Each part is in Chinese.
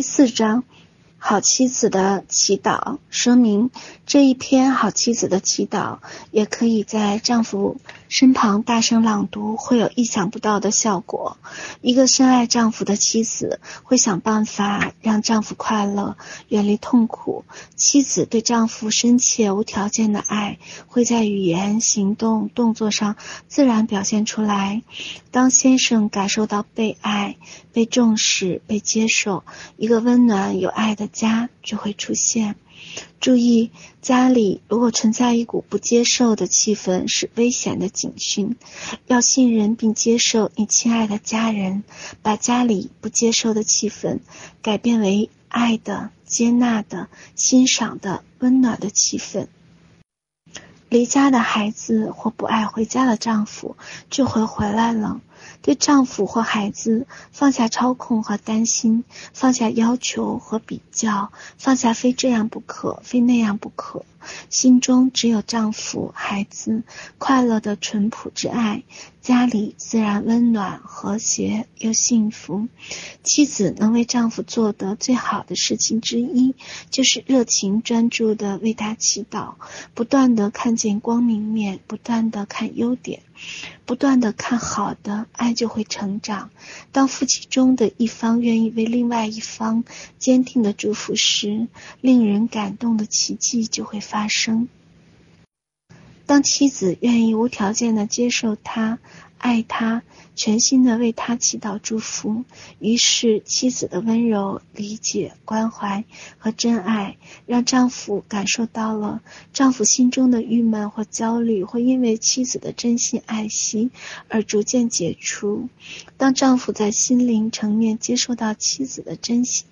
第四章。好妻子的祈祷，说明这一篇好妻子的祈祷，也可以在丈夫身旁大声朗读，会有意想不到的效果。一个深爱丈夫的妻子，会想办法让丈夫快乐，远离痛苦。妻子对丈夫深切无条件的爱，会在语言、行动、动作上自然表现出来。当先生感受到被爱、被重视、被接受，一个温暖有爱的家就会出现。注意，家里如果存在一股不接受的气氛，是危险的警讯。要信任并接受你亲爱的家人，把家里不接受的气氛改变为爱的、接纳的、欣赏的、温暖的气氛。离家的孩子或不爱回家的丈夫就会回来了。对丈夫或孩子放下操控和担心，放下要求和比较，放下非这样不可，非那样不可。心中只有丈夫、孩子快乐的淳朴之爱，家里自然温暖、和谐又幸福。妻子能为丈夫做的最好的事情之一，就是热情专注的为他祈祷，不断的看见光明面，不断的看优点。不断的看好的，爱就会成长。当夫妻中的一方愿意为另外一方坚定的祝福时，令人感动的奇迹就会发生。当妻子愿意无条件的接受他。爱他，全心的为他祈祷祝福，于是妻子的温柔、理解、关怀和真爱，让丈夫感受到了丈夫心中的郁闷或焦虑，会因为妻子的真心爱惜而逐渐解除。当丈夫在心灵层面接受到妻子的真心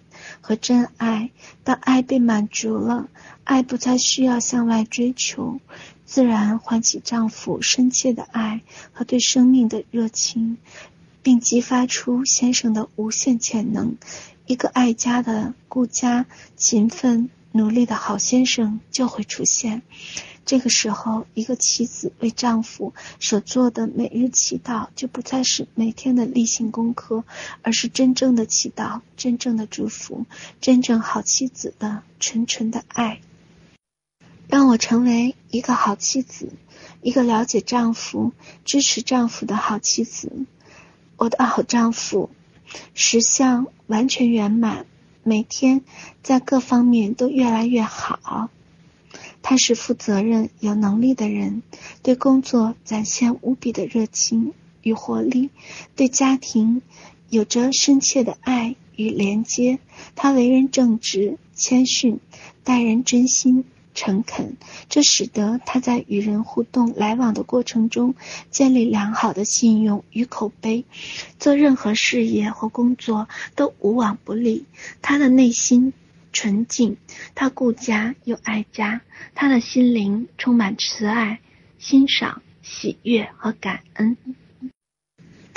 和真爱，当爱被满足了，爱不再需要向外追求。自然唤起丈夫深切的爱和对生命的热情，并激发出先生的无限潜能。一个爱家的、顾家、勤奋、努力的好先生就会出现。这个时候，一个妻子为丈夫所做的每日祈祷，就不再是每天的例行功课，而是真正的祈祷、真正的祝福、真正好妻子的纯纯的爱。让我成为一个好妻子，一个了解丈夫、支持丈夫的好妻子。我的好丈夫，实相完全圆满，每天在各方面都越来越好。他是负责任、有能力的人，对工作展现无比的热情与活力，对家庭有着深切的爱与连接。他为人正直、谦逊，待人真心。诚恳，这使得他在与人互动来往的过程中建立良好的信用与口碑，做任何事业或工作都无往不利。他的内心纯净，他顾家又爱家，他的心灵充满慈爱、欣赏、喜悦和感恩。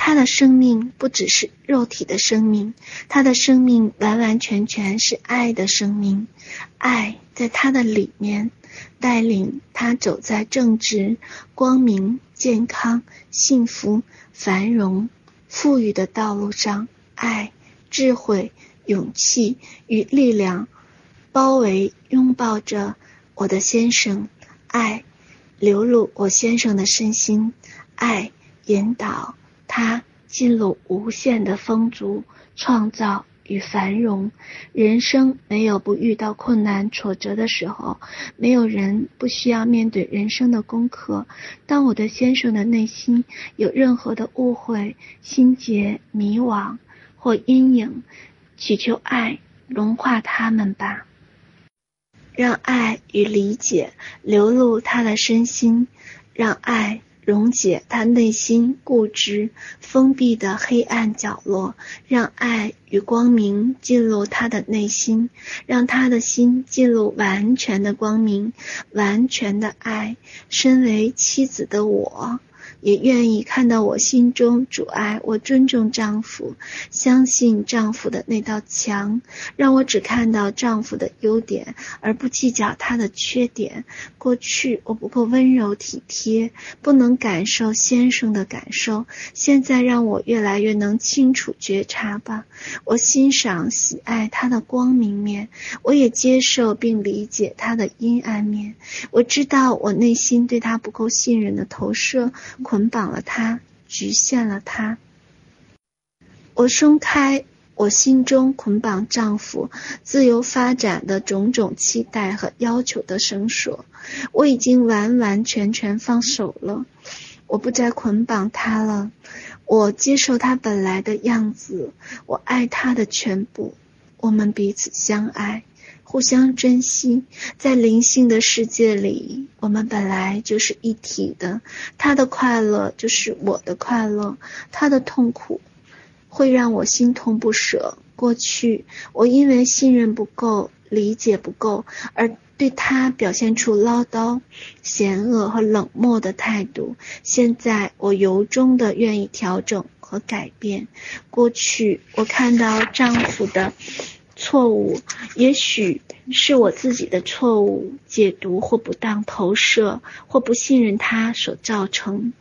他的生命不只是肉体的生命，他的生命完完全全是爱的生命。爱在他的里面，带领他走在正直、光明、健康、幸福、繁荣、富裕的道路上。爱、智慧、勇气与力量包围、拥抱着我的先生。爱流入我先生的身心，爱引导。他进入无限的丰足、创造与繁荣。人生没有不遇到困难挫折的时候，没有人不需要面对人生的功课。当我的先生的内心有任何的误会、心结、迷惘或阴影，祈求爱融化他们吧，让爱与理解流露他的身心，让爱。溶解他内心固执、封闭的黑暗角落，让爱与光明进入他的内心，让他的心进入完全的光明、完全的爱。身为妻子的我，也愿意看到我心中主爱。我尊重丈夫，相信丈夫的那道墙，让我只看到丈夫的优点，而不计较他的缺点。过去我不够温柔体贴，不能感受先生的感受，现在让我越来越能清楚觉察吧。我欣赏、喜爱他的光明面，我也接受并理解他的阴暗面。我知道我内心对他不够信任的投射，捆绑了他，局限了他。我松开我心中捆绑丈夫自由发展的种种期待和要求的绳索，我已经完完全全放手了。我不再捆绑他了，我接受他本来的样子，我爱他的全部，我们彼此相爱。互相珍惜，在灵性的世界里，我们本来就是一体的。他的快乐就是我的快乐，他的痛苦会让我心痛不舍。过去，我因为信任不够、理解不够，而对他表现出唠叨、嫌恶和冷漠的态度。现在，我由衷的愿意调整和改变。过去，我看到丈夫的。错误，也许是我自己的错误解读或不当投射，或不信任他所造成。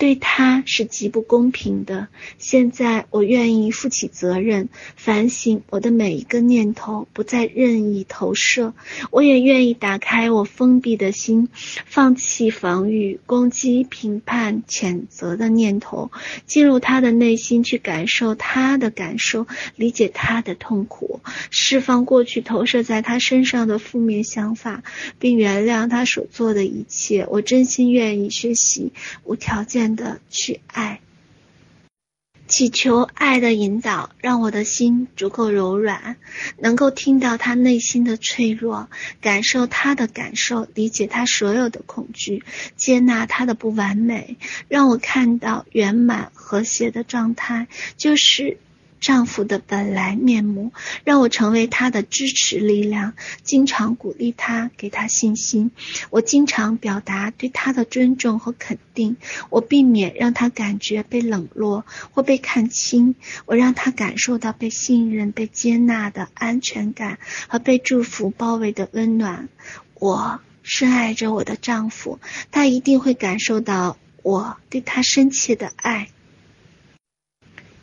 对他是极不公平的。现在我愿意负起责任，反省我的每一个念头，不再任意投射。我也愿意打开我封闭的心，放弃防御、攻击、评判、谴责的念头，进入他的内心去感受他的感受，理解他的痛苦，释放过去投射在他身上的负面想法，并原谅他所做的一切。我真心愿意学习无条件的去爱，祈求爱的引导，让我的心足够柔软，能够听到他内心的脆弱，感受他的感受，理解他所有的恐惧，接纳他的不完美，让我看到圆满和谐的状态，就是。丈夫的本来面目，让我成为他的支持力量，经常鼓励他，给他信心。我经常表达对他的尊重和肯定，我避免让他感觉被冷落或被看轻。我让他感受到被信任、被接纳的安全感和被祝福包围的温暖。我深爱着我的丈夫，他一定会感受到我对他深切的爱。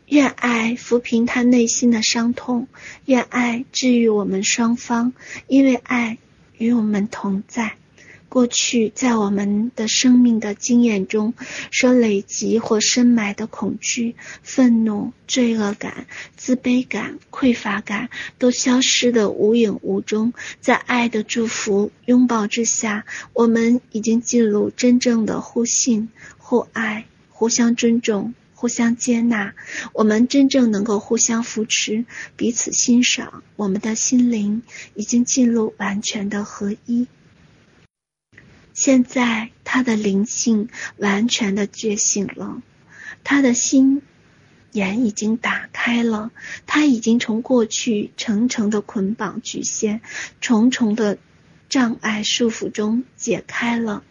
愿爱抚平他内心的伤痛，愿爱治愈我们双方，因为爱与我们同在。过去在我们的生命的经验中所累积或深埋的恐惧、愤怒、罪恶感、自卑感、匮乏感，都消失得无影无踪。在爱的祝福拥抱之下，我们已经进入真正的互信、互爱、互相尊重。互相接纳，我们真正能够互相扶持，彼此欣赏。我们的心灵已经进入完全的合一。现在，他的灵性完全的觉醒了，他的心眼已经打开了，他已经从过去层层的捆绑、局限、重重的障碍、束缚中解开了。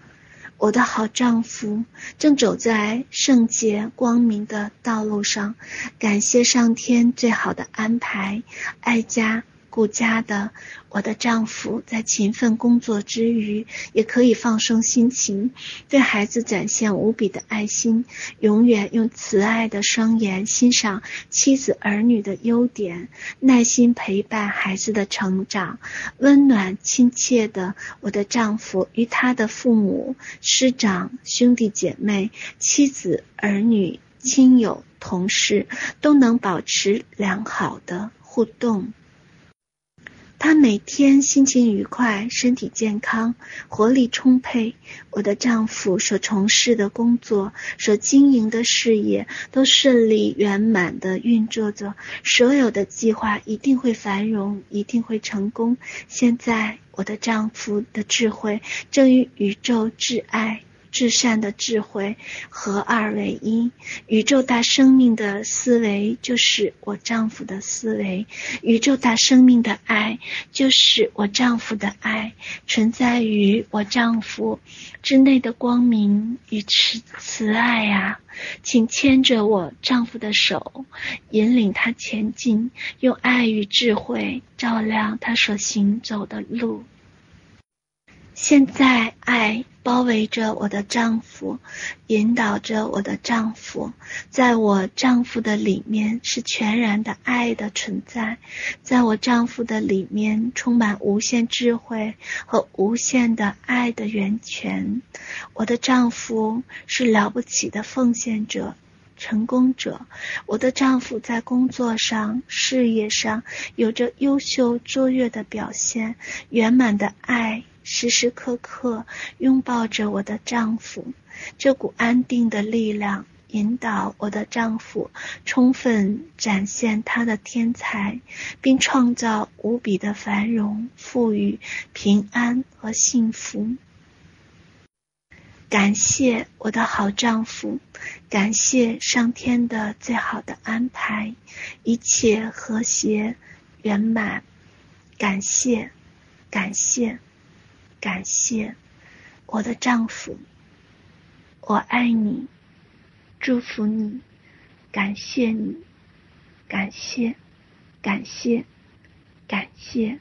我的好丈夫正走在圣洁光明的道路上，感谢上天最好的安排，爱家。顾家的我的丈夫，在勤奋工作之余，也可以放松心情，对孩子展现无比的爱心，永远用慈爱的双眼欣赏妻子儿女的优点，耐心陪伴孩子的成长，温暖亲切的我的丈夫与他的父母、师长、兄弟姐妹、妻子、儿女、亲友、同事都能保持良好的互动。他每天心情愉快，身体健康，活力充沛。我的丈夫所从事的工作，所经营的事业，都顺利圆满的运作着。所有的计划一定会繁荣，一定会成功。现在，我的丈夫的智慧正与宇宙挚爱至善的智慧合二为一。宇宙大生命的思维就是我丈夫的思维，宇宙大生命的爱就是我丈夫的爱，存在于我丈夫之内的光明与慈慈爱啊！请牵着我丈夫的手，引领他前进，用爱与智慧照亮他所行走的路。现在，爱包围着我的丈夫，引导着我的丈夫。在我丈夫的里面是全然的爱的存在，在我丈夫的里面充满无限智慧和无限的爱的源泉。我的丈夫是了不起的奉献者、成功者。我的丈夫在工作上、事业上有着优秀卓越的表现，圆满的爱。时时刻刻拥抱着我的丈夫，这股安定的力量引导我的丈夫充分展现他的天才，并创造无比的繁荣、富裕、平安和幸福。感谢我的好丈夫，感谢上天的最好的安排，一切和谐圆满。感谢，感谢。感谢我的丈夫，我爱你，祝福你，感谢你，感谢，感谢，感谢。